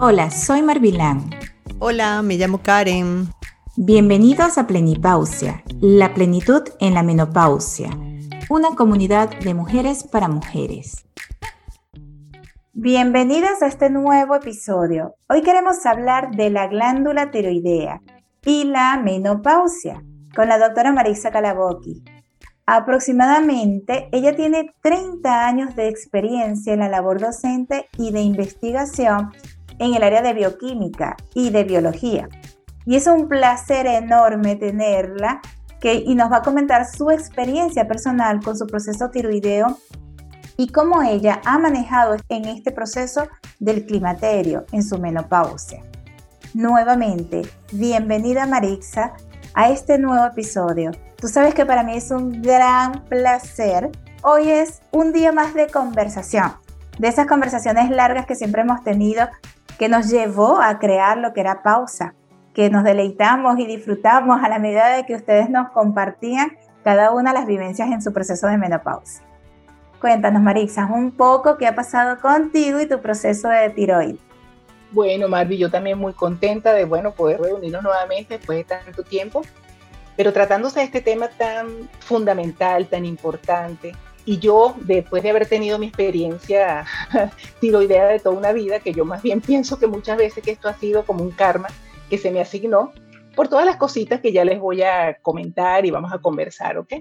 Hola, soy Marvilán. Hola, me llamo Karen. Bienvenidos a Plenipausia, la plenitud en la menopausia, una comunidad de mujeres para mujeres. Bienvenidas a este nuevo episodio. Hoy queremos hablar de la glándula tiroidea y la menopausia con la doctora Marisa Calaboqui. Aproximadamente, ella tiene 30 años de experiencia en la labor docente y de investigación en el área de bioquímica y de biología. Y es un placer enorme tenerla que, y nos va a comentar su experiencia personal con su proceso tiroideo y cómo ella ha manejado en este proceso del climaterio en su menopausia. Nuevamente, bienvenida Marixa a este nuevo episodio. Tú sabes que para mí es un gran placer. Hoy es un día más de conversación, de esas conversaciones largas que siempre hemos tenido que nos llevó a crear lo que era pausa, que nos deleitamos y disfrutamos a la medida de que ustedes nos compartían cada una de las vivencias en su proceso de menopausia. Cuéntanos, Marixa, un poco qué ha pasado contigo y tu proceso de tiroides. Bueno, Marvi, yo también muy contenta de bueno, poder reunirnos nuevamente después de tanto tiempo, pero tratándose de este tema tan fundamental, tan importante, y yo, después de haber tenido mi experiencia tiroidea de toda una vida, que yo más bien pienso que muchas veces que esto ha sido como un karma que se me asignó, por todas las cositas que ya les voy a comentar y vamos a conversar, ¿ok?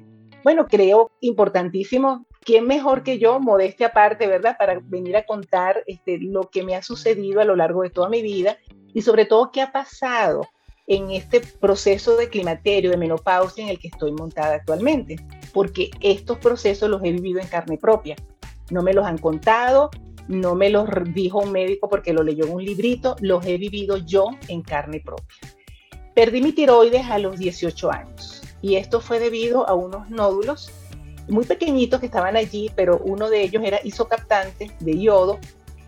Bueno, creo importantísimo, ¿quién mejor que yo, modestia aparte, ¿verdad? Para venir a contar este, lo que me ha sucedido a lo largo de toda mi vida y sobre todo qué ha pasado en este proceso de climaterio, de menopausia en el que estoy montada actualmente, porque estos procesos los he vivido en carne propia. No me los han contado, no me los dijo un médico porque lo leyó en un librito, los he vivido yo en carne propia. Perdí mi tiroides a los 18 años y esto fue debido a unos nódulos muy pequeñitos que estaban allí, pero uno de ellos era isocaptante de yodo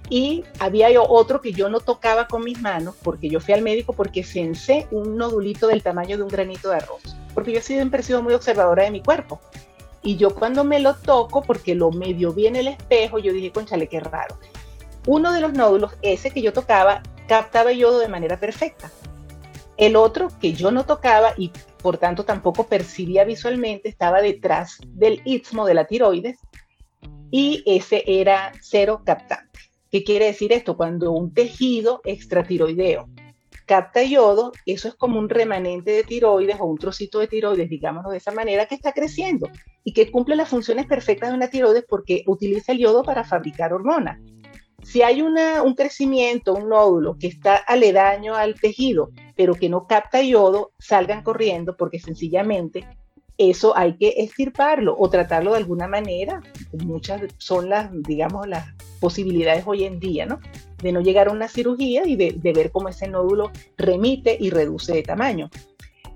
y había otro que yo no tocaba con mis manos porque yo fui al médico porque sensé un nodulito del tamaño de un granito de arroz, porque yo siempre he sido muy observadora de mi cuerpo. Y yo cuando me lo toco, porque lo medio vi en el espejo, yo dije, conchale, qué raro. Uno de los nódulos, ese que yo tocaba, captaba yodo de manera perfecta. El otro que yo no tocaba y por tanto tampoco percibía visualmente, estaba detrás del istmo de la tiroides y ese era cero captante. ¿Qué quiere decir esto? Cuando un tejido extratiroideo capta yodo, eso es como un remanente de tiroides o un trocito de tiroides, digámoslo de esa manera, que está creciendo y que cumple las funciones perfectas de una tiroides porque utiliza el yodo para fabricar hormonas. Si hay un crecimiento, un nódulo que está aledaño al tejido, pero que no capta yodo, salgan corriendo porque sencillamente eso hay que extirparlo o tratarlo de alguna manera. Muchas son las, digamos, las posibilidades hoy en día, ¿no? De no llegar a una cirugía y de, ver cómo ese nódulo remite y reduce de tamaño.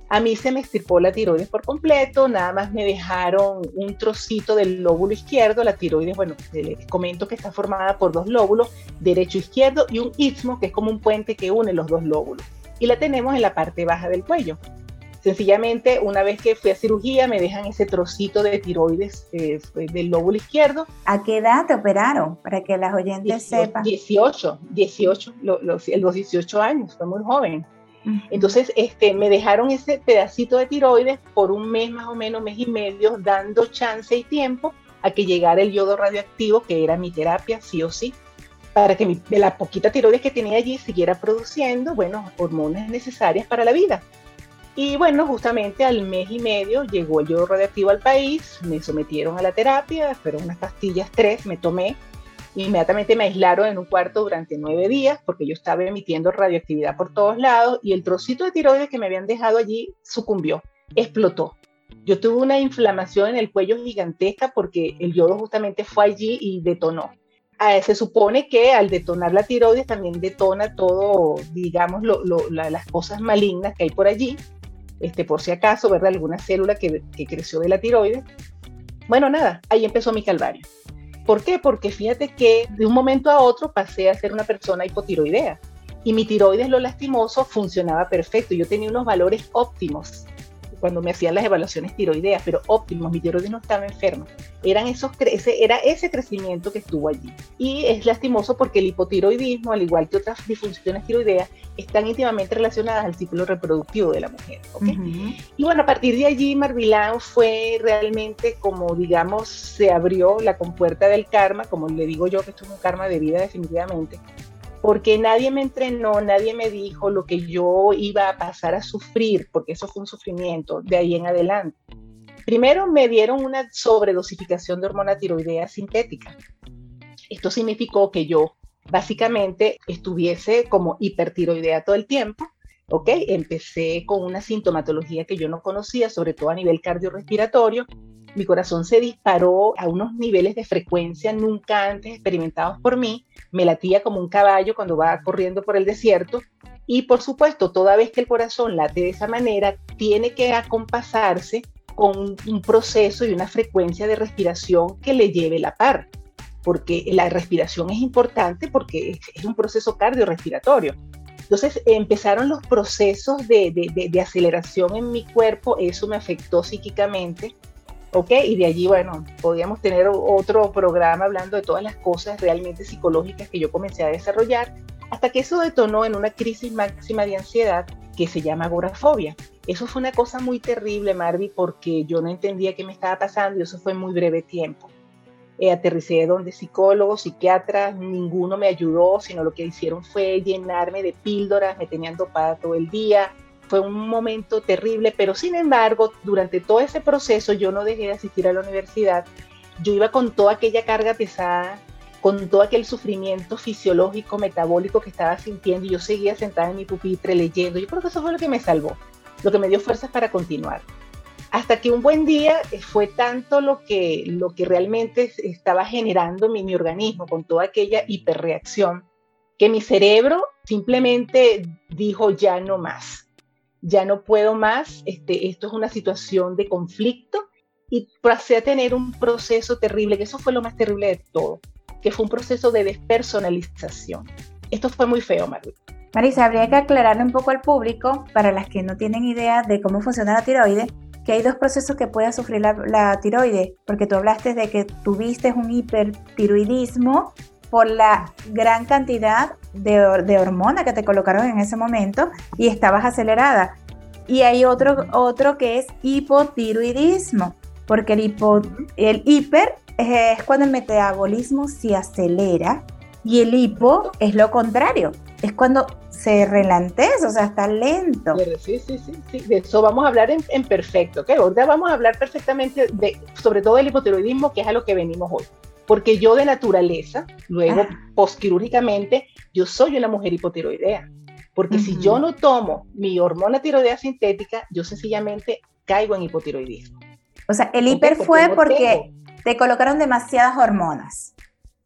A mí se me extirpó la tiroides por completo, nada más me dejaron un trocito del lóbulo izquierdo. La tiroides, bueno, les comento que está formada por dos lóbulos, derecho izquierdo, y un istmo, que es como un puente que une los dos lóbulos. Y la tenemos en la parte baja del cuello. Sencillamente, una vez que fui a cirugía, me dejan ese trocito de tiroides eh, del lóbulo izquierdo. ¿A qué edad te operaron? Para que las oyentes sepan. 18, 18, los, 18 años, fue muy joven. Entonces, este, me dejaron ese pedacito de tiroides por un mes más o menos, mes y medio, dando chance y tiempo a que llegara el yodo radioactivo, que era mi terapia, sí o sí, para que de la poquita tiroides que tenía allí siguiera produciendo, bueno, hormonas necesarias para la vida. Y bueno, justamente al mes y medio llegó el yodo radioactivo al país, me sometieron a la terapia, fueron unas pastillas, tres, me tomé. Inmediatamente me aislaron en un cuarto durante nueve días porque yo estaba emitiendo radioactividad por todos lados y el trocito de tiroides que me habían dejado allí sucumbió, explotó. Yo tuve una inflamación en el cuello gigantesca porque el yodo justamente fue allí y detonó. Ah, se supone que al detonar la tiroides también detona todo, digamos, las cosas malignas que hay por allí este, por si acaso, ¿verdad? Alguna célula que, que creció de la tiroides. Bueno, nada, ahí empezó mi calvario. ¿Por qué? Porque fíjate que de un momento a otro pasé a ser una persona hipotiroidea y mi tiroides, lo lastimoso, funcionaba perfecto. Yo tenía unos valores óptimos. Cuando me hacían las evaluaciones tiroideas, pero óptimos, mi tiroides no estaba enferma. Eran esos ese, era ese crecimiento que estuvo allí. Y es lastimoso porque el hipotiroidismo, al igual que otras disfunciones tiroideas, están íntimamente relacionadas al ciclo reproductivo de la mujer. Y bueno, a partir de allí, Marvilán fue realmente como, digamos, se abrió la compuerta del karma, como le digo yo, que esto es un karma de vida definitivamente, porque nadie me entrenó, nadie me dijo lo que yo iba a pasar a sufrir, porque eso fue un sufrimiento de ahí en adelante. Primero me dieron una sobredosificación de hormona tiroidea sintética. Esto significó que yo básicamente estuviese como hipertiroidea todo el tiempo, ¿ok? Empecé con una sintomatología que yo no conocía, sobre todo a nivel cardiorrespiratorio, mi corazón se disparó a unos niveles de frecuencia nunca antes experimentados por mí, me latía como un caballo cuando va corriendo por el desierto. Y por supuesto, toda vez que el corazón late de esa manera, tiene que acompasarse con un proceso y una frecuencia de respiración que le lleve la par, porque la respiración es importante porque es un proceso cardiorrespiratorio. Entonces empezaron los procesos de, de, de aceleración en mi cuerpo, eso me afectó psíquicamente, ¿ok? Y de allí, bueno, podíamos tener otro programa hablando de todas las cosas realmente psicológicas que yo comencé a desarrollar, hasta que eso detonó en una crisis máxima de ansiedad que se llama agorafobia. Eso fue una cosa muy terrible, Marvi, porque yo no entendía qué me estaba pasando y eso fue en muy breve tiempo. Eh, aterricé donde psicólogos, psiquiatras, ninguno me ayudó, sino lo que hicieron fue llenarme de píldoras, me tenían dopada todo el día, fue un momento terrible, pero sin embargo, durante todo ese proceso yo no dejé de asistir a la universidad. Yo iba con toda aquella carga pesada, con todo aquel sufrimiento fisiológico, metabólico que estaba sintiendo y yo seguía sentada en mi pupitre leyendo. Yo creo que eso fue lo que me salvó, lo que me dio fuerzas para continuar. Hasta que un buen día eh, fue tanto lo que, lo que realmente estaba generando mi, mi organismo con toda aquella hiperreacción, que mi cerebro simplemente dijo ya no más ya no puedo más, este, esto es una situación de conflicto y pasé a tener un proceso terrible, que eso fue lo más terrible de todo, que fue un proceso de despersonalización. Esto fue muy feo, Marisa. Marisa, habría que aclararle un poco al público, para las que no tienen idea de cómo funciona la tiroides, que hay dos procesos que puede sufrir la, la tiroides, porque tú hablaste de que tuviste un hipertiroidismo por la gran cantidad de, de hormona que te colocaron en ese momento y estabas acelerada. Y hay otro, otro que es hipotiroidismo, porque el, hipo, el hiper es cuando el metabolismo se acelera y el hipo es lo contrario, es cuando se relanteza, o sea, está lento. Sí, sí, sí, sí. de eso vamos a hablar en, en perfecto, ¿ok? Ahora vamos a hablar perfectamente de, sobre todo del hipotiroidismo, que es a lo que venimos hoy porque yo de naturaleza, luego ah. posquirúrgicamente, yo soy una mujer hipotiroidea. Porque si yo no tomo mi hormona tiroidea sintética, yo sencillamente caigo en hipotiroidismo. O sea, el hiper fue porque te colocaron demasiadas hormonas.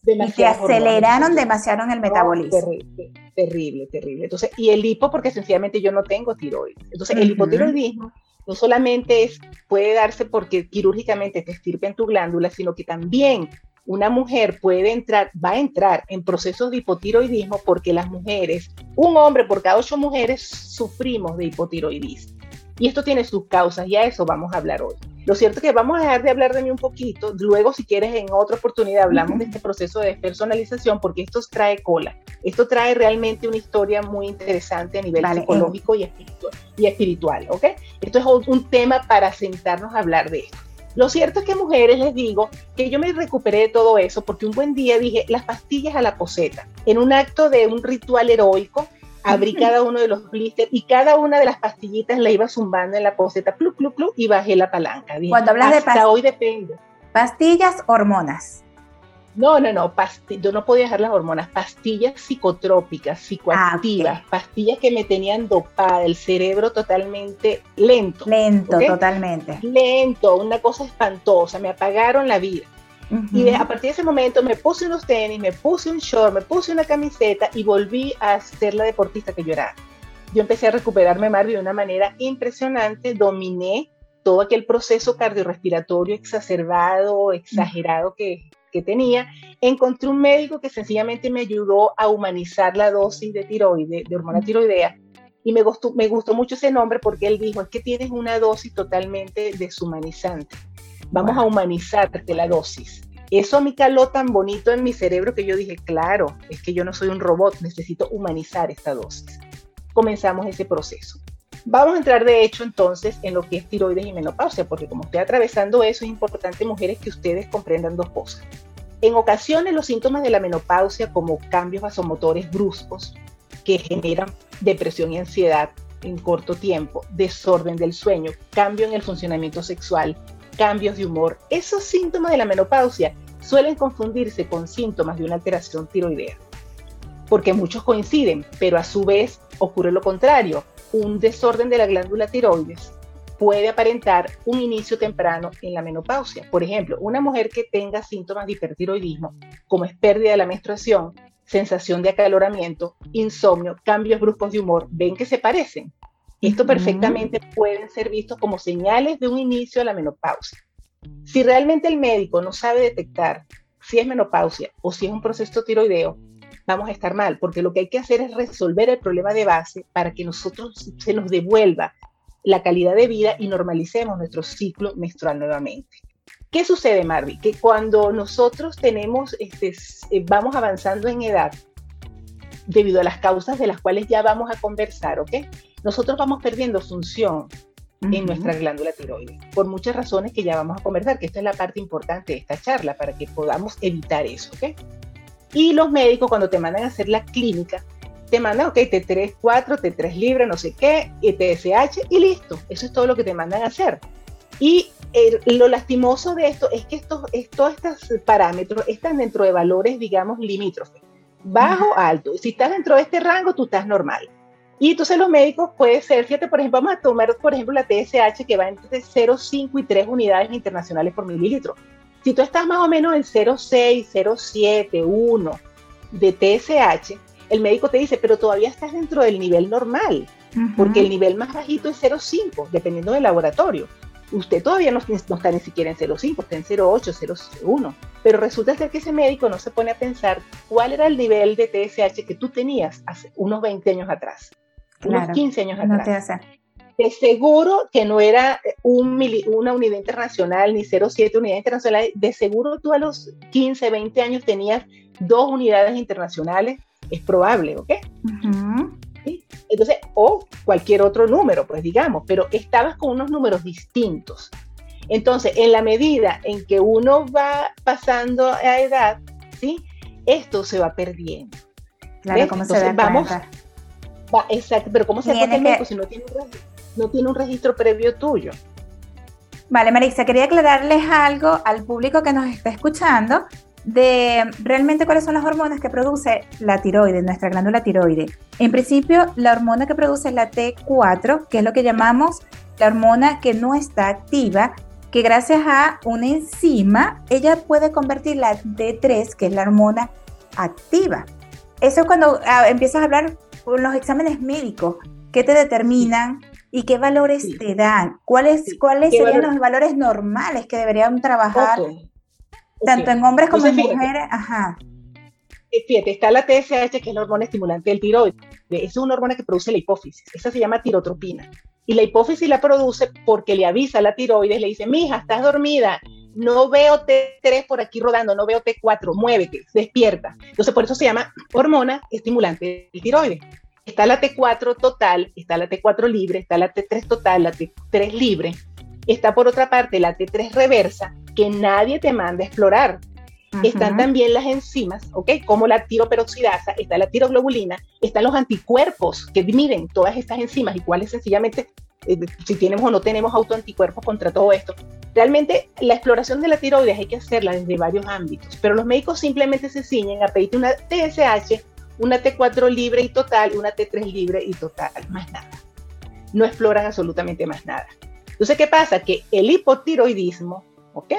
y te aceleraron demasiado en el metabolismo. Terrible, terrible, terrible. Entonces, y el hipo porque sencillamente yo no tengo tiroides. Entonces, el hipotiroidismo no solamente es, puede darse porque quirúrgicamente te estirpen tu glándula, sino que también una mujer puede entrar, va a entrar en procesos de hipotiroidismo porque las mujeres, un hombre por cada ocho mujeres sufrimos de hipotiroidismo. Y esto tiene sus causas y a eso vamos a hablar hoy. Lo cierto es que vamos a dejar de hablar de mí un poquito, luego si quieres en otra oportunidad hablamos de este proceso de despersonalización porque esto trae cola. Esto trae realmente una historia muy interesante a nivel psicológico y espiritual, y espiritual, ¿ok? Esto es un tema para sentarnos a hablar de esto. Lo cierto es que mujeres les digo que yo me recuperé de todo eso porque un buen día dije las pastillas a la poseta. En un acto de un ritual heroico, abrí cada uno de los blisters y cada una de las pastillitas la iba zumbando en la poseta, plu, plu, plu, y bajé la palanca. Cuando hablas de pastillas. hoy depende. Pastillas, hormonas. No, no, no, yo no podía dejar las hormonas, pastillas psicotrópicas, psicoactivas, ah, pastillas que me tenían dopada, el cerebro totalmente lento. Lento, totalmente. Lento, una cosa espantosa, me apagaron la vida. Y a partir de ese momento me puse unos tenis, me puse un short, me puse una camiseta y volví a ser la deportista que yo era. Yo empecé a recuperarme, Marvi, de una manera impresionante, dominé todo aquel proceso cardiorrespiratorio exacerbado, exagerado que, que tenía, encontré un médico que sencillamente me ayudó a humanizar la dosis de tiroide, de hormona tiroidea, Y me gustó, me gustó mucho ese nombre porque él dijo, es que tienes una dosis totalmente deshumanizante. Vamos a humanizarte la dosis. Eso me caló tan bonito en mi cerebro que yo dije, claro, es que yo no soy un robot, necesito humanizar esta dosis. Comenzamos ese proceso. Vamos a entrar de hecho entonces en lo que es tiroides y menopausia, porque como estoy atravesando eso, es importante, mujeres, que ustedes comprendan dos cosas. En ocasiones los síntomas de la menopausia, como cambios vasomotores bruscos que generan depresión y ansiedad en corto tiempo, desorden del sueño, cambio en el funcionamiento sexual, cambios de humor, esos síntomas de la menopausia suelen confundirse con síntomas de una alteración tiroidea, porque muchos coinciden, pero a su vez ocurre lo contrario un desorden de la glándula tiroides puede aparentar un inicio temprano en la menopausia. Por ejemplo, una mujer que tenga síntomas de hipertiroidismo, como es pérdida de la menstruación, sensación de acaloramiento, insomnio, cambios bruscos de humor, ven que se parecen. Esto perfectamente pueden ser vistos como señales de un inicio a la menopausia. Si realmente el médico no sabe detectar si es menopausia o si es un proceso tiroideo, vamos a estar mal, porque lo que hay que hacer es resolver el problema de base para que nosotros se nos devuelva la calidad de vida y normalicemos nuestro ciclo menstrual nuevamente. ¿Qué sucede, Marvi? Que cuando nosotros tenemos, este, eh, vamos avanzando en edad, debido a las causas de las cuales ya vamos a conversar, ¿ok? Nosotros vamos perdiendo función en nuestra glándula tiroides, por muchas razones que ya vamos a conversar, que esta es la parte importante de esta charla, para que podamos evitar eso, ¿ok? Y los médicos cuando te mandan a hacer la clínica, te mandan, ok, T3, 4, T3 libre, no sé qué, TSH y listo. Eso es todo lo que te mandan a hacer. Y lo lastimoso de esto es que estos, todos estos parámetros están dentro de valores, digamos, limítrofes, bajo, alto. Si estás dentro de este rango, tú estás normal. Y entonces los médicos puede ser, fíjate, por ejemplo, vamos a tomar, por ejemplo, la TSH que va entre 0,5 y 3 unidades internacionales por mililitro. Si tú estás más o menos en 0,6, 0,7, 1 de TSH, el médico te dice, pero todavía estás dentro del nivel normal, porque el nivel más bajito es 0,5, dependiendo del laboratorio. Usted todavía no, está ni siquiera en 0,5, está en 0,8, 0,1. Pero resulta ser que ese médico no se pone a pensar cuál era el nivel de TSH que tú tenías hace unos 20 años atrás, unos 15 años atrás de seguro que no era un una unidad internacional ni 0,7 unidad internacional, de seguro tú a los 15, 20 años tenías dos unidades internacionales, es probable, ¿ok? Entonces, o cualquier otro número, pues digamos, pero estabas con unos números distintos. Entonces, en la medida en que uno va pasando a edad, ¿sí? Esto se va perdiendo. Claro, ¿cómo se vamos, va, exacto, pero ¿cómo se hace que... si no tiene un no tiene un registro previo tuyo. Vale, Marisa, quería aclararles algo al público que nos está escuchando de realmente cuáles son las hormonas que produce la tiroides, nuestra glándula tiroide. En principio, la hormona que produce es la T4, que es lo que llamamos la hormona que no está activa, que gracias a una enzima, ella puede convertir la T3, que es la hormona activa. Eso es cuando ah, empiezas a hablar con los exámenes médicos, que te determinan ¿Y qué valores te dan? ¿Cuáles, cuáles serían los valores normales que deberían trabajar tanto en hombres como en mujeres? Ajá. Eh, fíjate, está la TSH, que es la hormona estimulante del tiroides. Es una hormona que produce la hipófisis. Esa se llama tirotropina. Y la hipófisis la produce porque le avisa a la tiroides, le dice, mija, estás dormida, no veo T3 por aquí rodando, no veo T4, muévete, despierta. Entonces, por eso se llama hormona estimulante del tiroides está la T4 total, está la T4 libre, está la T3 total, la T3 libre. Está por otra parte la T3 reversa, que nadie te manda a explorar. Están también las enzimas, ¿ok? Como la tiroperoxidasa, está la tiroglobulina, están los anticuerpos que miden todas estas enzimas y cuáles sencillamente, eh, si tenemos o no tenemos autoanticuerpos contra todo esto. Realmente la exploración de la tiroides hay que hacerla desde varios ámbitos, pero los médicos simplemente se ciñen a pedirte una TSH una T4 libre y total, una T3 libre y total, más nada. No exploran absolutamente más nada. Entonces, ¿qué pasa? Que el hipotiroidismo, ¿ok?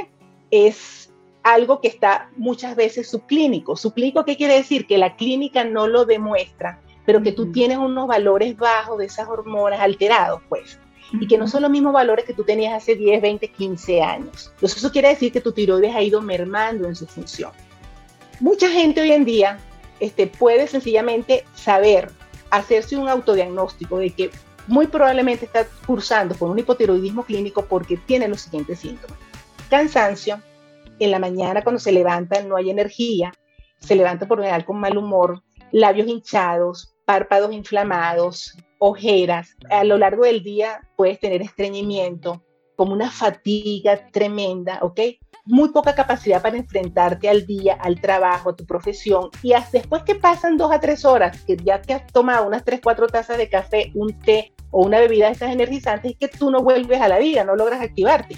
Es algo que está muchas veces subclínico. Subclínico, ¿qué quiere decir? Que la clínica no lo demuestra, pero que tú tienes unos valores bajos de esas hormonas alterados, pues. Y que no son los mismos valores que tú tenías hace 10, 20, 15 años. Entonces, eso quiere decir que tu tiroides ha ido mermando en su función. Mucha gente hoy en día este, puede sencillamente saber hacerse un autodiagnóstico de que muy probablemente está cursando con un hipotiroidismo clínico porque tiene los siguientes síntomas. Cansancio, en la mañana cuando se levanta no hay energía, se levanta por general con mal humor, labios hinchados, párpados inflamados, ojeras. A lo largo del día puedes tener estreñimiento, como una fatiga tremenda, ¿ok? Muy poca capacidad para enfrentarte al día, al trabajo, a tu profesión. Y después que pasan dos a tres horas, que ya te has tomado unas tres, cuatro tazas de café, un té o una bebida de estas energizantes, es que tú no vuelves a la vida, no logras activarte.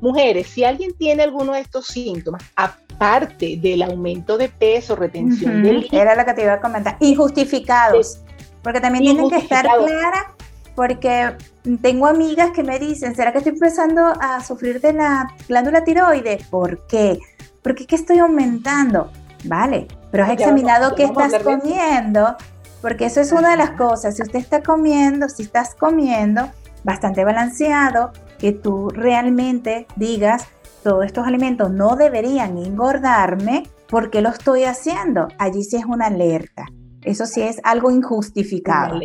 Mujeres, si alguien tiene alguno de estos síntomas, aparte del aumento de peso, retención del líquido, Era lo que te iba a comentar. Injustificados. Porque también tienen que estar claras porque tengo amigas que me dicen, ¿será que estoy empezando a sufrir de la glándula tiroides? ¿Por qué? Porque es que estoy aumentando. Vale, pero has examinado qué estás comiendo, porque eso es una de las cosas. Si usted está comiendo, si estás comiendo bastante balanceado, que tú realmente digas, todos estos alimentos no deberían engordarme, ¿por qué lo estoy haciendo? Allí sí es una alerta. Eso sí es algo injustificado.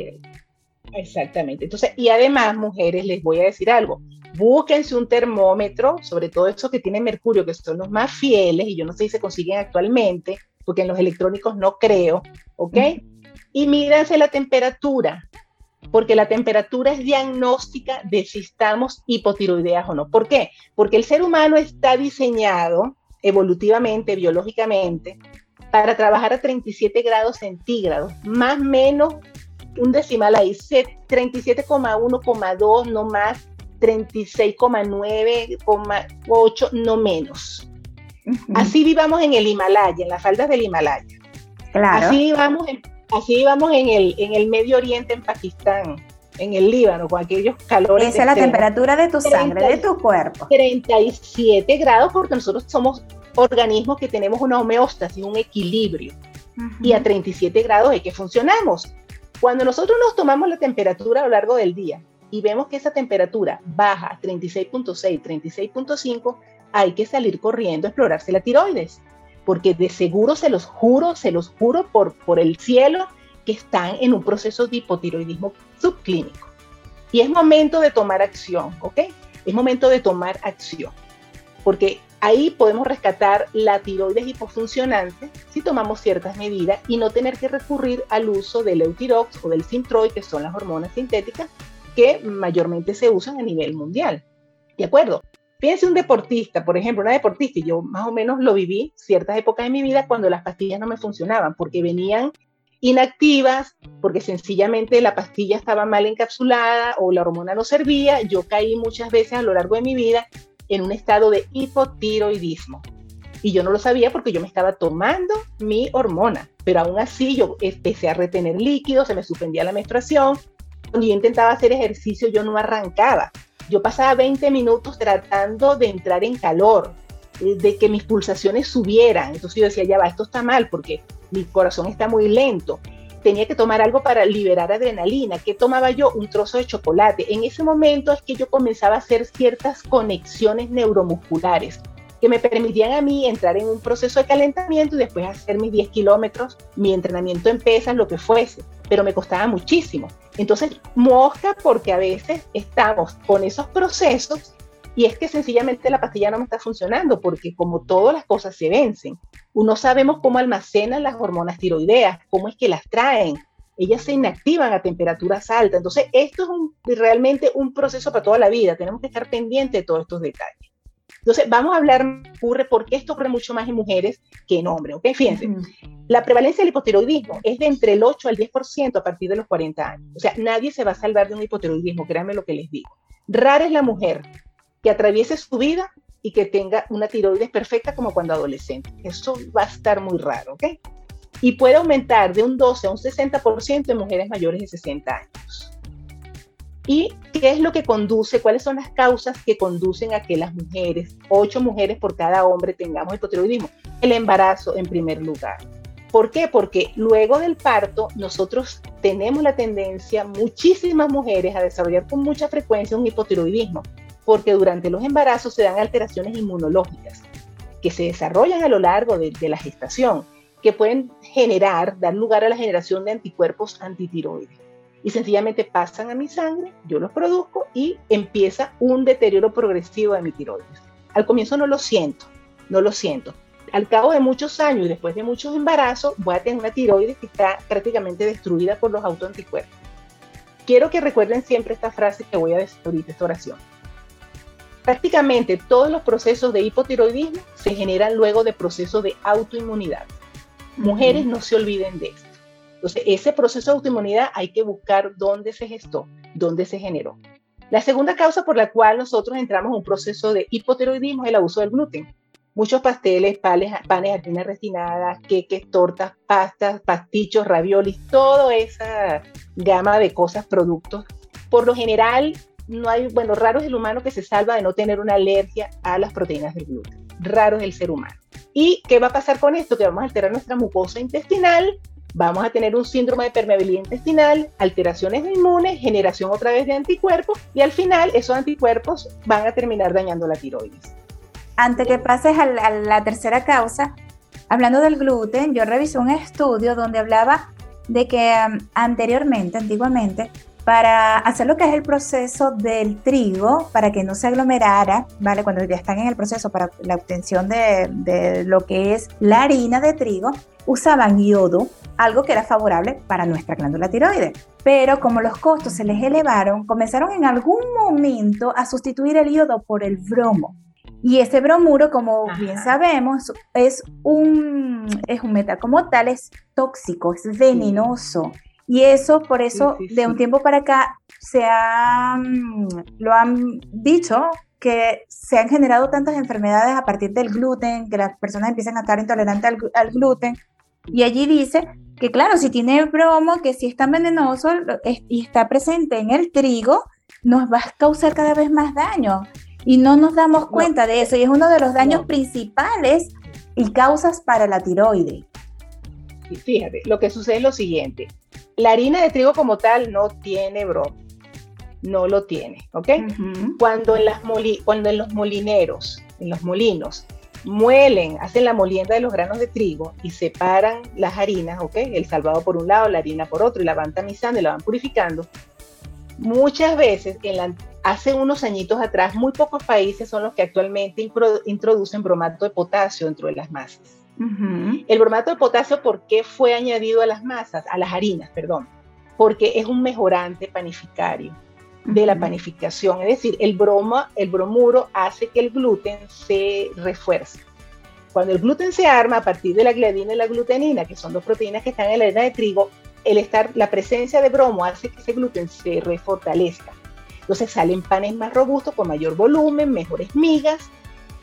Exactamente. Entonces, y además, mujeres, les voy a decir algo. Búsquense un termómetro, sobre todo esos que tienen mercurio, que son los más fieles, y yo no sé si se consiguen actualmente, porque en los electrónicos no creo, ¿ok? Y mírense la temperatura, porque la temperatura es diagnóstica de si estamos hipotiroideas o no. ¿Por qué? Porque el ser humano está diseñado evolutivamente, biológicamente, para trabajar a 37 grados centígrados, más o menos un decimal ahí, 37,1,2 no más, 36,9,8 no menos. Así vivamos en el Himalaya, en las faldas del Himalaya. Claro. Así vivamos en, así vivamos en el, en el Medio Oriente, en Pakistán, en el Líbano, con aquellos calores. Esa es la temperatura de tu sangre, de tu cuerpo. 37 grados, porque nosotros somos organismos que tenemos una homeostasis, un equilibrio. Y a 37 grados es que funcionamos. Cuando nosotros nos tomamos la temperatura a lo largo del día y vemos que esa temperatura baja a 36.6, 36.5, hay que salir corriendo a explorarse la tiroides, porque de seguro se los juro, se los juro por, por el cielo que están en un proceso de hipotiroidismo subclínico. Y es momento de tomar acción, ¿ok? Es momento de tomar acción, porque Ahí podemos rescatar la tiroides hipofuncionante si tomamos ciertas medidas y no tener que recurrir al uso del Eutirox o del Sintroid, que son las hormonas sintéticas que mayormente se usan a nivel mundial. ¿De acuerdo? Fíjense un deportista, por ejemplo, una deportista, y yo más o menos lo viví ciertas épocas de mi vida cuando las pastillas no me funcionaban, porque venían inactivas, porque sencillamente la pastilla estaba mal encapsulada o la hormona no servía. Yo caí muchas veces a lo largo de mi vida en un estado de hipotiroidismo. Y yo no lo sabía porque yo me estaba tomando mi hormona, pero aún así yo empecé a retener líquidos, se me suspendía la menstruación. Cuando yo intentaba hacer ejercicio, yo no arrancaba. Yo pasaba 20 minutos tratando de entrar en calor, eh, de que mis pulsaciones subieran. Entonces yo decía, ya va, esto está mal porque mi corazón está muy lento tenía que tomar algo para liberar adrenalina. ¿Qué tomaba yo? Un trozo de chocolate. En ese momento es que yo comenzaba a hacer ciertas conexiones neuromusculares que me permitían a mí entrar en un proceso de calentamiento y después hacer mis 10 kilómetros, mi entrenamiento en pesas, lo que fuese, pero me costaba muchísimo. Entonces, mosca porque a veces estamos con esos procesos y es que sencillamente la pastilla no me está funcionando porque como todas las cosas se vencen, uno sabemos cómo almacenan las hormonas tiroideas, cómo es que las traen. Ellas se inactivan a temperaturas altas. Entonces, esto es un, realmente un proceso para toda la vida. Tenemos que estar pendientes de todos estos detalles. Entonces, vamos a hablar, ocurre, porque esto ocurre mucho más en mujeres que en hombres. ¿ok? Fíjense, la prevalencia del hipotiroidismo es de entre el 8 al 10% a partir de los 40 años. O sea, nadie se va a salvar de un hipotiroidismo, créanme lo que les digo. Rara es la mujer que atraviese su vida y que tenga una tiroides perfecta como cuando adolescente. Eso va a estar muy raro, ¿ok? Y puede aumentar de un 12 a un 60% en mujeres mayores de 60 años. ¿Y qué es lo que conduce? ¿Cuáles son las causas que conducen a que las mujeres, 8 mujeres por cada hombre, tengamos hipotiroidismo? El embarazo en primer lugar. ¿Por qué? Porque luego del parto nosotros tenemos la tendencia, muchísimas mujeres, a desarrollar con mucha frecuencia un hipotiroidismo porque durante los embarazos se dan alteraciones inmunológicas que se desarrollan a lo largo de, la gestación que pueden generar, dar lugar a la generación de anticuerpos antitiroides. Y sencillamente pasan a mi sangre, yo los produzco y empieza un deterioro progresivo de mi tiroides. Al comienzo no lo siento, no lo siento. Al cabo de muchos años y después de muchos embarazos, voy a tener una tiroides que está prácticamente destruida por los autoanticuerpos. Quiero que recuerden siempre esta frase que voy a decir ahorita, esta oración. Prácticamente todos los procesos de hipotiroidismo se generan luego de procesos de autoinmunidad. Mujeres no se olviden de esto. Entonces, ese proceso de autoinmunidad hay que buscar dónde se gestó, dónde se generó. La segunda causa por la cual nosotros entramos en un proceso de hipotiroidismo es el abuso del gluten. Muchos pasteles, panes, panes harinas refinadas, queques, tortas, pastas, pastichos, raviolis, toda esa gama de cosas, productos. Por lo general, no hay, bueno, raro es el humano que se salva de no tener una alergia a las proteínas del gluten. Raro es el ser humano. ¿Y qué va a pasar con esto? Que vamos a alterar nuestra mucosa intestinal, vamos a tener un síndrome de permeabilidad intestinal, alteraciones inmunes, generación otra vez de anticuerpos y al final esos anticuerpos van a terminar dañando la tiroides. Antes que pases a la, tercera causa, hablando del gluten, yo revisé un estudio donde hablaba de que um, anteriormente, antiguamente, para hacer lo que es el proceso del trigo, para que no se aglomerara, ¿vale? Cuando ya están en el proceso para la obtención de, de lo que es la harina de trigo, usaban yodo, algo que era favorable para nuestra glándula tiroides. Pero como los costos se les elevaron, comenzaron en algún momento a sustituir el yodo por el bromo. Y ese bromuro, como bien sabemos, es un, es un metal como tal, es tóxico, es venenoso. Y eso, por eso, de un tiempo para acá, se lo han dicho que se han generado tantas enfermedades a partir del gluten, que las personas empiezan a estar intolerantes al, gluten. Y allí dice que, claro, si tiene bromo, que si es tan venenoso y está presente en el trigo, nos va a causar cada vez más daño. Y no nos damos cuenta de eso. Y es uno de los daños principales y causas para la tiroides. Y fíjate, lo que sucede es lo siguiente. La harina de trigo como tal no tiene bromo, no lo tiene, ¿ok? cuando, en las cuando en los molineros, en los molinos, muelen, hacen la molienda de los granos de trigo y separan las harinas, ¿ok? El salvado por un lado, la harina por otro, y la van tamizando y la van purificando. Muchas veces, en hace unos añitos atrás, muy pocos países son los que actualmente introducen bromato de potasio dentro de las masas. El bromato de potasio, ¿por qué fue añadido a las masas, a las harinas, perdón? Porque es un mejorante panificario de la panificación, es decir, el broma, el bromuro hace que el gluten se refuerce. Cuando el gluten se arma a partir de la gliadina y la glutenina, que son dos proteínas que están en la harina de trigo, el estar, la presencia de bromo hace que ese gluten se refortalezca. Entonces salen panes más robustos, con mayor volumen, mejores migas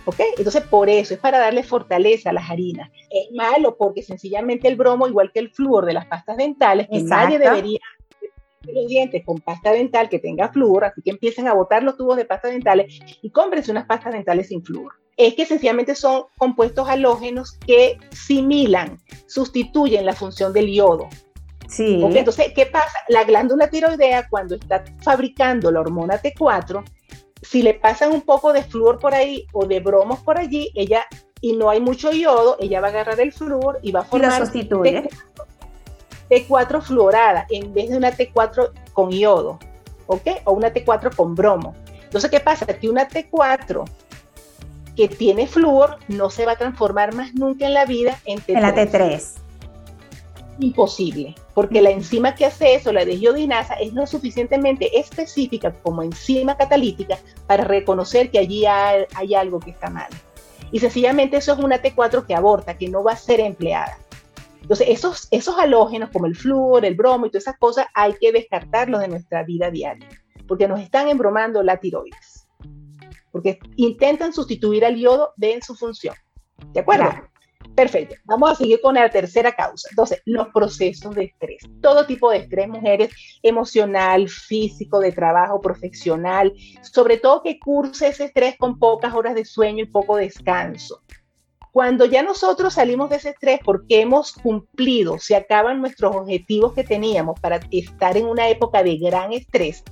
¿Ok? Entonces, por eso, es para darle fortaleza a las harinas. Es malo porque sencillamente el bromo, igual que el flúor de las pastas dentales, que nadie debería los dientes con pasta dental que tenga flúor, así que empiecen a botar los tubos de pasta dentales y cómprense unas pastas dentales sin flúor. Es que sencillamente son compuestos halógenos que similan, sustituyen la función del yodo. Sí. Entonces, ¿qué pasa? La glándula tiroidea, cuando está fabricando la hormona T4, si le pasan un poco de flúor por ahí o de bromos por allí, ella, y no hay mucho yodo, ella va a agarrar el flúor y va a formar T4, T4 fluorada en vez de una T4 con yodo, ¿ok? O una T4 con bromo. Entonces, ¿qué pasa? Que una T4 que tiene flúor no se va a transformar más nunca en la vida en T3. En la T3 imposible, porque la enzima que hace eso, la deshiodinasa, es lo suficientemente específica como enzima catalítica para reconocer que allí hay, algo que está mal. Y sencillamente eso es una T4 que aborta, que no va a ser empleada. Entonces, esos, esos halógenos como el flúor, el bromo y todas esas cosas, hay que descartarlos de nuestra vida diaria, porque nos están embromando la tiroides, porque intentan sustituir al yodo de su función. ¿De acuerdo? Perfecto. Vamos a seguir con la tercera causa. Entonces, los procesos de estrés. Todo tipo de estrés, mujeres, emocional, físico, de trabajo, profesional. Sobre todo que curse ese estrés con pocas horas de sueño y poco descanso. Cuando ya nosotros salimos de ese estrés porque hemos cumplido, se acaban nuestros objetivos que teníamos para estar en una época de gran estrés,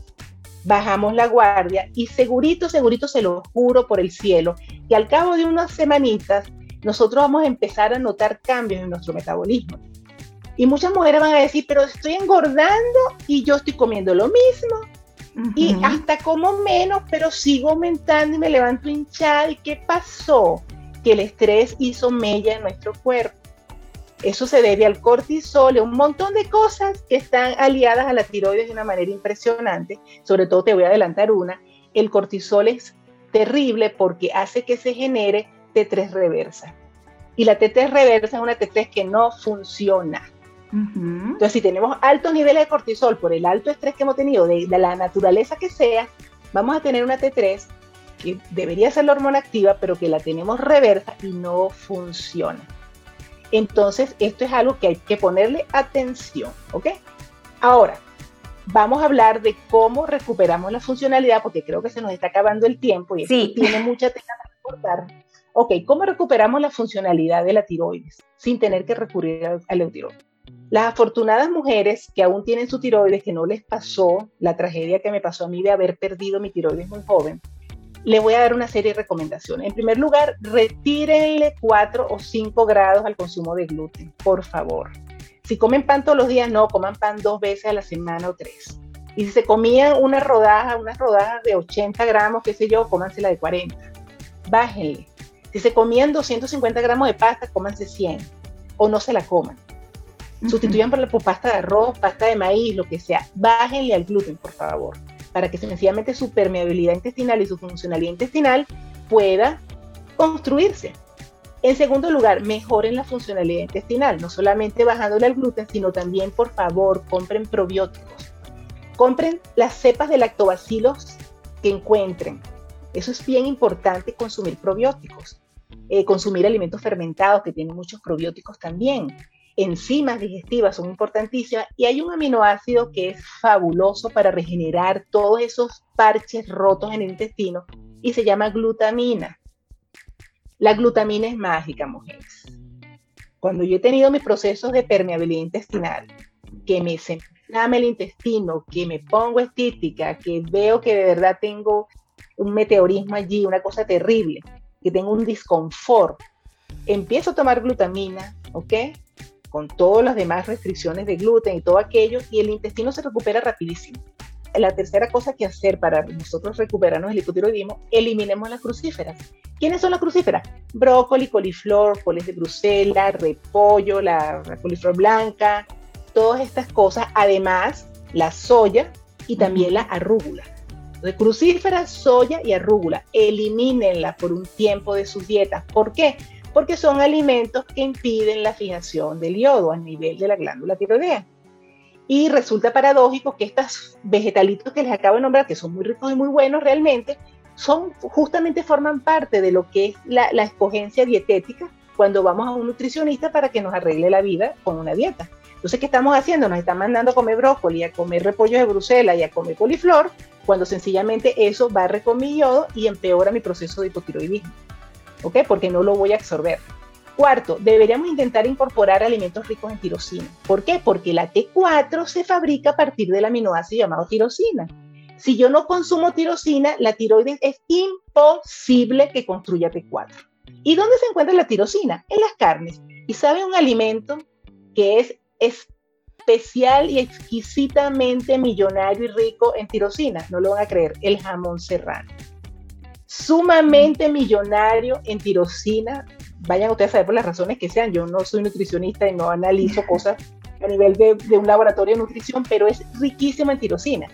bajamos la guardia y segurito, segurito se lo juro por el cielo, que al cabo de unas semanitas nosotros vamos a empezar a notar cambios en nuestro metabolismo. Y muchas mujeres van a decir, pero estoy engordando y yo estoy comiendo lo mismo. Y hasta como menos, pero sigo aumentando y me levanto hinchada. ¿Y qué pasó? Que el estrés hizo mella en nuestro cuerpo. Eso se debe al cortisol, a un montón de cosas que están aliadas a la tiroides de una manera impresionante. Sobre todo te voy a adelantar una. El cortisol es terrible porque hace que se genere T3 reversa. Y la T3 reversa es una T3 que no funciona. Entonces, si tenemos altos niveles de cortisol por el alto estrés que hemos tenido, de, la naturaleza que sea, vamos a tener una T3 que debería ser la hormona activa, pero que la tenemos reversa y no funciona. Entonces, esto es algo que hay que ponerle atención, ¿ok? Ahora, vamos a hablar de cómo recuperamos la funcionalidad, porque creo que se nos está acabando el tiempo y sí. tiene mucha tela para cortar. Ok, ¿cómo recuperamos la funcionalidad de la tiroides sin tener que recurrir al, al las afortunadas mujeres que aún tienen su tiroides, que no les pasó la tragedia que me pasó a mí de haber perdido mi tiroides muy joven, les voy a dar una serie de recomendaciones. En primer lugar, retírenle 4 o 5 grados al consumo de gluten, por favor. Si comen pan todos los días, no, coman pan dos veces a la semana o tres. Y si se comían una rodaja, unas rodajas de 80 gramos, qué sé yo, cómansela de 40. Bájenle. Si se comían 250 gramos de pasta, cómanse 100 o no se la coman. Sustituyan por, la, pasta de arroz, pasta de maíz, lo que sea. Bájenle al gluten, por favor, para que sencillamente su permeabilidad intestinal y su funcionalidad intestinal pueda construirse. En segundo lugar, mejoren la funcionalidad intestinal, no solamente bajándole al gluten, sino también, por favor, compren probióticos. Compren las cepas de lactobacilos que encuentren. Eso es bien importante, consumir probióticos. Eh, consumir alimentos fermentados que tienen muchos probióticos también enzimas digestivas son importantísimas y hay un aminoácido que es fabuloso para regenerar todos esos parches rotos en el intestino y se llama glutamina. La glutamina es mágica, mujeres. Cuando yo he tenido mis procesos de permeabilidad intestinal, que me se el intestino, que me pongo estítica, que veo que de verdad tengo un meteorismo allí, una cosa terrible, que tengo un disconfort, empiezo a tomar glutamina, ¿ok? con todas las demás restricciones de gluten y todo aquello, y el intestino se recupera rapidísimo. La tercera cosa que hacer para nosotros recuperarnos el hipotiroidismo, eliminemos las crucíferas. ¿Quiénes son las crucíferas? Brócoli, coliflor, coles de Bruselas, repollo, la, coliflor blanca, todas estas cosas, además la soya y también la arrúgula. De crucíferas, soya y arrúgula, elimínenla por un tiempo de sus dietas. ¿Por qué? porque son alimentos que impiden la fijación del yodo a nivel de la glándula tiroidea. Y resulta paradójico que estos vegetalitos que les acabo de nombrar, que son muy ricos y muy buenos realmente, son justamente forman parte de lo que es la, la escogencia dietética cuando vamos a un nutricionista para que nos arregle la vida con una dieta. Entonces, ¿qué estamos haciendo? Nos están mandando a comer brócoli, a comer repollo de Bruselas y a comer coliflor, cuando sencillamente eso barre con mi yodo y empeora mi proceso de hipotiroidismo. ¿ok? Porque no lo voy a absorber. Cuarto, deberíamos intentar incorporar alimentos ricos en tirosina. ¿Por qué? Porque la T4 se fabrica a partir del aminoácido llamado tirosina. Si yo no consumo tirosina, la tiroides es imposible que construya T4. ¿Y dónde se encuentra la tirosina? En las carnes. ¿Y sabe un alimento que es especial y exquisitamente millonario y rico en tirosina? No lo van a creer, el jamón serrano sumamente millonario en tirosina. Vayan ustedes a saber por las razones que sean. Yo no soy nutricionista y no analizo cosas a nivel de, un laboratorio de nutrición, pero es riquísimo en tirosina.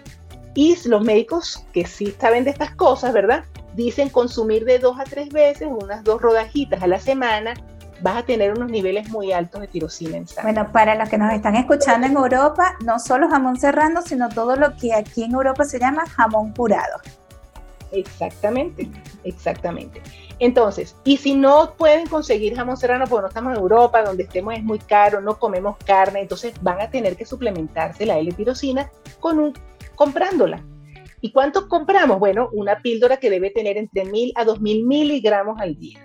Y los médicos que sí saben de estas cosas, ¿verdad? Dicen consumir de dos a tres veces, unas dos rodajitas a la semana, vas a tener unos niveles muy altos de tirosina en sangre. Bueno, para los que nos están escuchando en Europa, no solo jamón serrano, sino todo lo que aquí en Europa se llama jamón curado. Exactamente, exactamente. Entonces, y si no pueden conseguir jamón serrano porque no estamos en Europa, donde estemos es muy caro, no comemos carne, entonces van a tener que suplementarse la L-tirosina con un, comprándola. ¿Y cuánto compramos? Bueno, una píldora que debe tener entre 1000 a 2000 miligramos al día.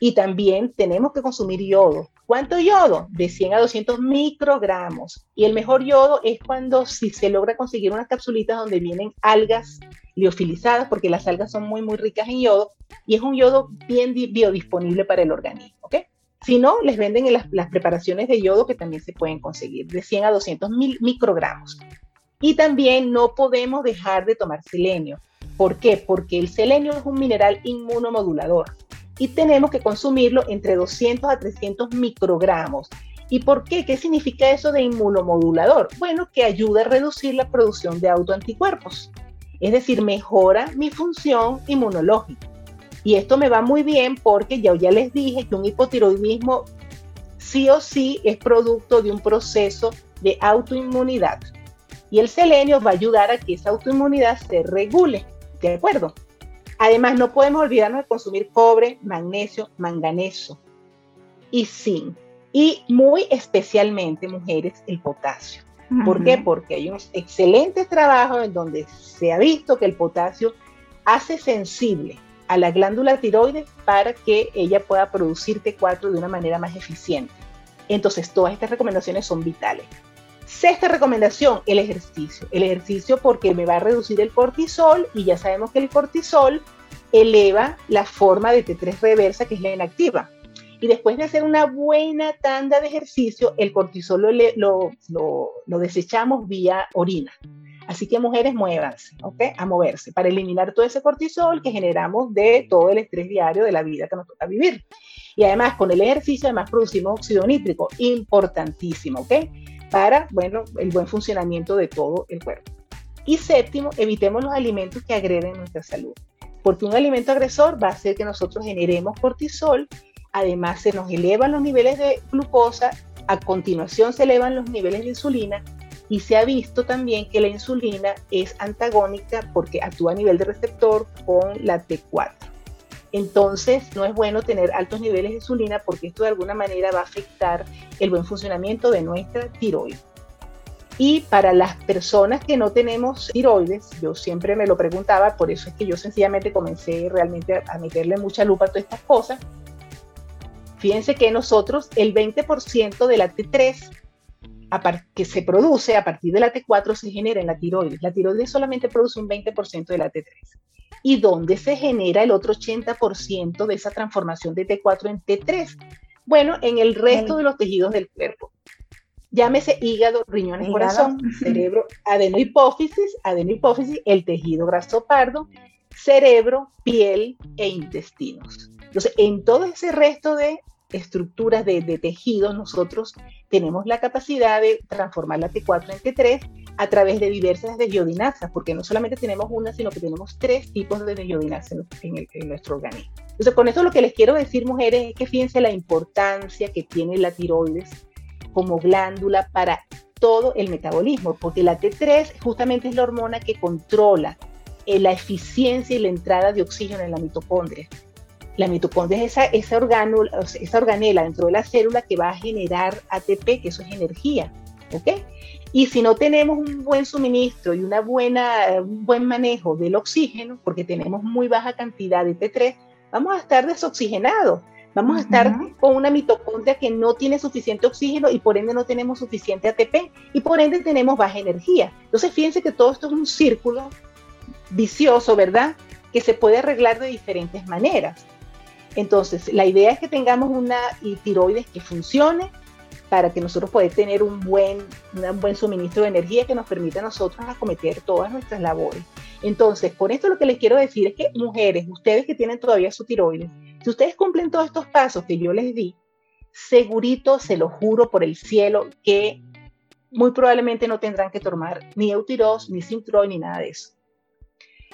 Y también tenemos que consumir yodo. ¿Cuánto yodo? De 100 a 200 microgramos. Y el mejor yodo es cuando si se logra conseguir unas capsulitas donde vienen algas liofilizadas, porque las algas son muy, muy ricas en yodo, y es un yodo bien biodisponible para el organismo. Si no, les venden las, las, preparaciones de yodo que también se pueden conseguir, de 100 a 200 mil microgramos. Y también no podemos dejar de tomar selenio. ¿Por qué? Porque el selenio es un mineral inmunomodulador y tenemos que consumirlo entre 200 a 300 microgramos. ¿Y por qué? ¿Qué significa eso de inmunomodulador? Bueno, que ayuda a reducir la producción de autoanticuerpos, es decir, mejora mi función inmunológica. Y esto me va muy bien porque ya, ya les dije que un hipotiroidismo sí o sí es producto de un proceso de autoinmunidad. Y el selenio va a ayudar a que esa autoinmunidad se regule. ¿De acuerdo? Además, no podemos olvidarnos de consumir cobre, magnesio, manganeso y zinc. Y muy especialmente, mujeres, el potasio. ¿Por qué? Porque hay unos excelentes trabajos en donde se ha visto que el potasio hace sensible a la glándula tiroides para que ella pueda producir T4 de una manera más eficiente. Entonces, todas estas recomendaciones son vitales. Sexta recomendación, el ejercicio. El ejercicio porque me va a reducir el cortisol y ya sabemos que el cortisol eleva la forma de T3 reversa, que es la inactiva. Y después de hacer una buena tanda de ejercicio, el cortisol lo, lo, desechamos vía orina. Así que mujeres, muévanse, ¿ok? A moverse para eliminar todo ese cortisol que generamos de todo el estrés diario de la vida que nos toca vivir. Y además, con el ejercicio, además producimos óxido nítrico, importantísimo, ¿ok? Para, bueno, el buen funcionamiento de todo el cuerpo. Y séptimo, evitemos los alimentos que agreden nuestra salud, porque un alimento agresor va a hacer que nosotros generemos cortisol, además se nos elevan los niveles de glucosa, a continuación se elevan los niveles de insulina y se ha visto también que la insulina es antagónica porque actúa a nivel de receptor con la T4. Entonces, no es bueno tener altos niveles de insulina porque esto de alguna manera va a afectar el buen funcionamiento de nuestra tiroides. Y para las personas que no tenemos tiroides, yo siempre me lo preguntaba, por eso es que yo sencillamente comencé realmente a meterle mucha lupa a todas estas cosas. Fíjense que nosotros el 20% de la T3 que se produce a partir de la T4 se genera en la tiroides. La tiroides solamente produce un 20% de la T3 y dónde se genera el otro 80% de esa transformación de T4 en T3. Bueno, en el resto de los tejidos del cuerpo. Llámese hígado, riñones, corazón, cerebro, adenohipófisis, adenohipófisis, el tejido graso pardo, cerebro, piel e intestinos. Entonces, en todo ese resto de estructuras de, tejidos, nosotros tenemos la capacidad de transformar la T4 en T3 a través de diversas desbiodinasas, porque no solamente tenemos una, sino que tenemos tres tipos de desbiodinasas en, nuestro organismo. Entonces, con esto lo que les quiero decir, mujeres, es que fíjense la importancia que tiene la tiroides como glándula para todo el metabolismo, porque la T3 justamente es la hormona que controla eh, la eficiencia y la entrada de oxígeno en la mitocondria. La mitocondria es esa, esa, esa organela dentro de la célula que va a generar ATP, que eso es energía. ¿ok? Y si no tenemos un buen suministro y una buena, un buen manejo del oxígeno, porque tenemos muy baja cantidad de T3, vamos a estar desoxigenados. Vamos a estar con una mitocondria que no tiene suficiente oxígeno y por ende no tenemos suficiente ATP y por ende tenemos baja energía. Entonces fíjense que todo esto es un círculo vicioso, ¿verdad? Que se puede arreglar de diferentes maneras. Entonces, la idea es que tengamos una tiroides que funcione, para que nosotros podamos tener un buen, un buen suministro de energía que nos permita a nosotros acometer todas nuestras labores. Entonces, con esto lo que les quiero decir es que mujeres, ustedes que tienen todavía su tiroides, si ustedes cumplen todos estos pasos que yo les di, segurito, se lo juro por el cielo, que muy probablemente no tendrán que tomar ni Eutiros, ni Sintroid, ni nada de eso.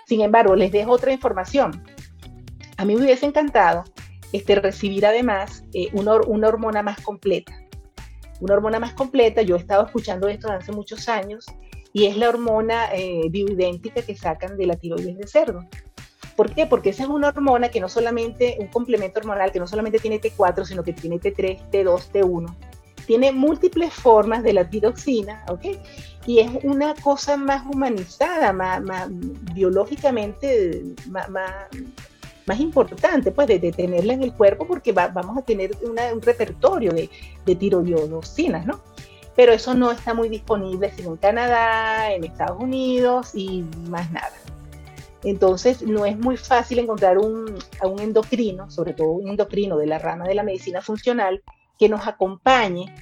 Sin embargo, les dejo otra información. A mí me hubiese encantado este, recibir además eh, una, una hormona más completa una hormona más completa. Yo he estado escuchando esto hace muchos años y es la hormona eh, bioidéntica que sacan de la tiroides de cerdo. ¿Por qué? Porque esa es una hormona que no solamente, un complemento hormonal que no solamente tiene T4, sino que tiene T3, T2, T1. Tiene múltiples formas de la tiroxina, ¿ok? Y es una cosa más humanizada, más, biológicamente, más, más importante, pues, de, tenerla en el cuerpo porque vamos a tener un repertorio de, de ¿no? Pero eso no está muy disponible sino en Canadá, en Estados Unidos y más nada. Entonces, no es muy fácil encontrar un, a un endocrino, sobre todo un endocrino de la rama de la medicina funcional, que nos acompañe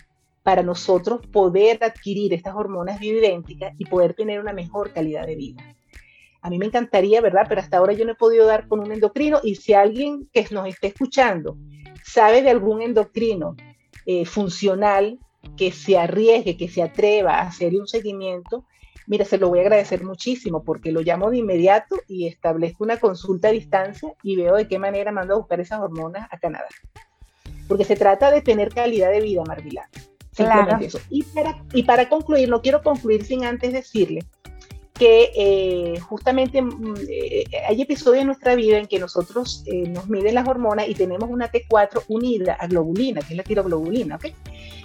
para nosotros poder adquirir estas hormonas bioidénticas y poder tener una mejor calidad de vida. A mí me encantaría, ¿verdad? Pero hasta ahora yo no he podido dar con un endocrino y si alguien que nos esté escuchando sabe de algún endocrino eh, funcional que se arriesgue, que se atreva a hacer un seguimiento, mira, se lo voy a agradecer muchísimo porque lo llamo de inmediato y establezco una consulta a distancia y veo de qué manera mando a buscar esas hormonas a Canadá. Porque se trata de tener calidad de vida, Marvilán. Claro. Eso. Y para, y para concluir, no quiero concluir sin antes decirle que eh, justamente mm, eh, hay episodios en nuestra vida en que nosotros eh, nos miden las hormonas y tenemos una T4 unida a globulina, que es la tiroglobulina, ¿ok?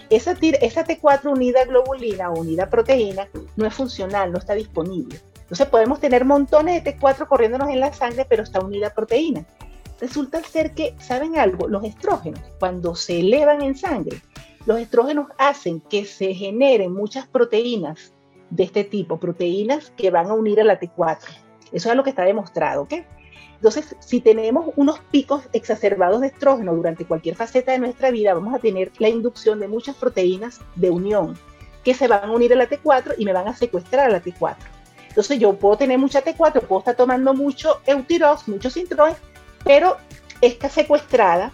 Esa, esa T4 unida a globulina o unida a proteína no es funcional, no está disponible. Entonces podemos tener montones de T4 corriéndonos en la sangre, pero está unida a proteína. Resulta ser que, ¿saben algo? Los estrógenos, cuando se elevan en sangre, los estrógenos hacen que se generen muchas proteínas de este tipo, proteínas que van a unir a la T4. Eso es lo que está demostrado, ¿ok? Entonces, si tenemos unos picos exacerbados de estrógeno durante cualquier faceta de nuestra vida, vamos a tener la inducción de muchas proteínas de unión que se van a unir a la T4 y me van a secuestrar a la T4. Entonces, yo puedo tener mucha T4, puedo estar tomando mucho Eutirox, mucho Sintroid, pero está secuestrada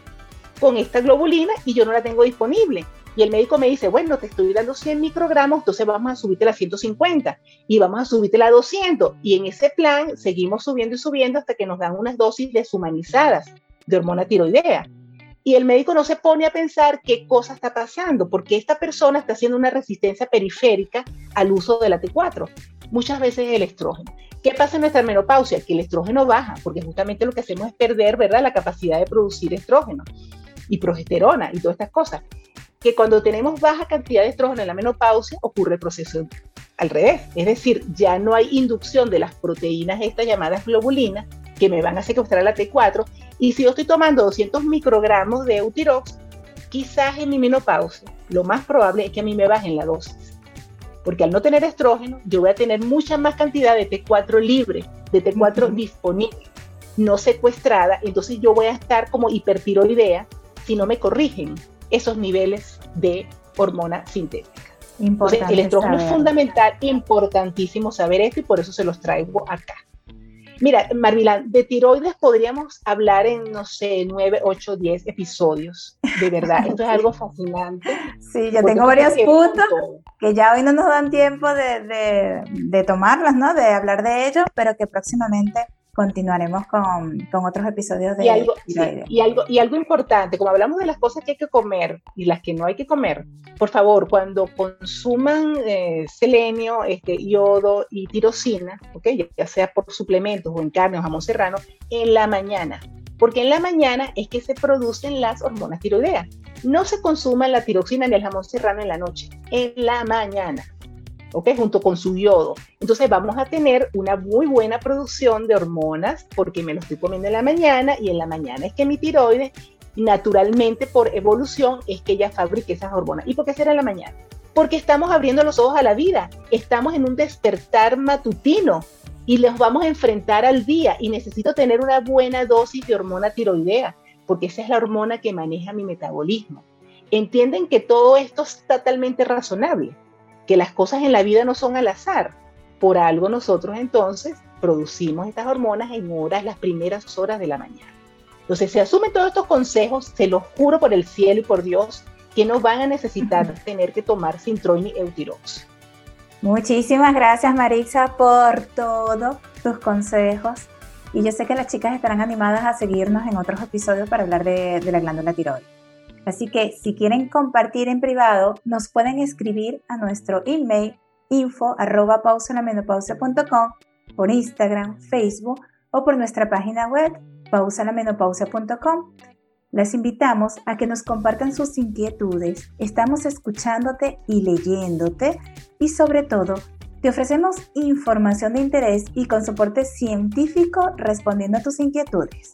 con esta globulina y yo no la tengo disponible. Y el médico me dice, bueno, te estoy dando 100 microgramos, entonces vamos a subirte a 150 y vamos a subirte a 200. Y en ese plan seguimos subiendo y subiendo hasta que nos dan unas dosis deshumanizadas de hormona tiroidea. Y el médico no se pone a pensar qué cosa está pasando, porque esta persona está haciendo una resistencia periférica al uso de la T4. Muchas veces el estrógeno. ¿Qué pasa en nuestra menopausia? Que el estrógeno baja, porque justamente lo que hacemos es perder, ¿verdad?, la capacidad de producir estrógeno y progesterona y todas estas cosas que cuando tenemos baja cantidad de estrógeno en la menopausia ocurre el proceso al revés, es decir, ya no hay inducción de las proteínas estas llamadas globulinas que me van a secuestrar la T4 y si yo estoy tomando 200 microgramos de Eutirox, quizás en mi menopausia lo más probable es que a mí me bajen la dosis. Porque al no tener estrógeno, yo voy a tener mucha más cantidad de T4 libre, de T4 disponible, no secuestrada. Entonces yo voy a estar como hipertiroidea si no me corrigen esos niveles de hormona sintética. Entonces, el estrógeno es fundamental, importantísimo saber esto y por eso se los traigo acá. Mira, Marvilán, de tiroides podríamos hablar en, no sé, nueve, ocho, diez episodios. De verdad, esto es algo fascinante. Sí, yo tengo varios puntos que ya hoy no nos dan tiempo de, de, de tomarlas, ¿no? De hablar de ellos, pero que próximamente continuaremos con, con, otros episodios de y algo, y algo y algo importante, como hablamos de las cosas que hay que comer y las que no hay que comer, por favor, cuando consuman eh, selenio, este, yodo y tirosina, ¿okay? ya sea por suplementos o en carne o jamón serrano, en la mañana, porque en la mañana es que se producen las hormonas tiroideas. No se consuma la tiroxina ni el jamón serrano en la noche, en la mañana. ¿Ok? Junto con su yodo. Entonces vamos a tener una muy buena producción de hormonas porque me lo estoy comiendo en la mañana y en la mañana es que mi tiroides naturalmente por evolución es que ella fabrique esas hormonas. ¿Y por qué será en la mañana? Porque estamos abriendo los ojos a la vida, estamos en un despertar matutino y los vamos a enfrentar al día y necesito tener una buena dosis de hormona tiroidea porque esa es la hormona que maneja mi metabolismo. Entienden que todo esto es totalmente razonable que las cosas en la vida no son al azar. Por algo nosotros entonces producimos estas hormonas en horas, las primeras horas de la mañana. Entonces, se asumen todos estos consejos, se los juro por el cielo y por Dios, que no van a necesitar tener que tomar Sintroin y Eutirox. Muchísimas gracias, Marixa, por todos tus consejos. Y yo sé que las chicas estarán animadas a seguirnos en otros episodios para hablar de, de la glándula tiroides. Así que si quieren compartir en privado, nos pueden escribir a nuestro email info por Instagram, Facebook o por nuestra página web pausalamenopausia.com. Les invitamos a que nos compartan sus inquietudes. Estamos escuchándote y leyéndote y sobre todo te ofrecemos información de interés y con soporte científico respondiendo a tus inquietudes.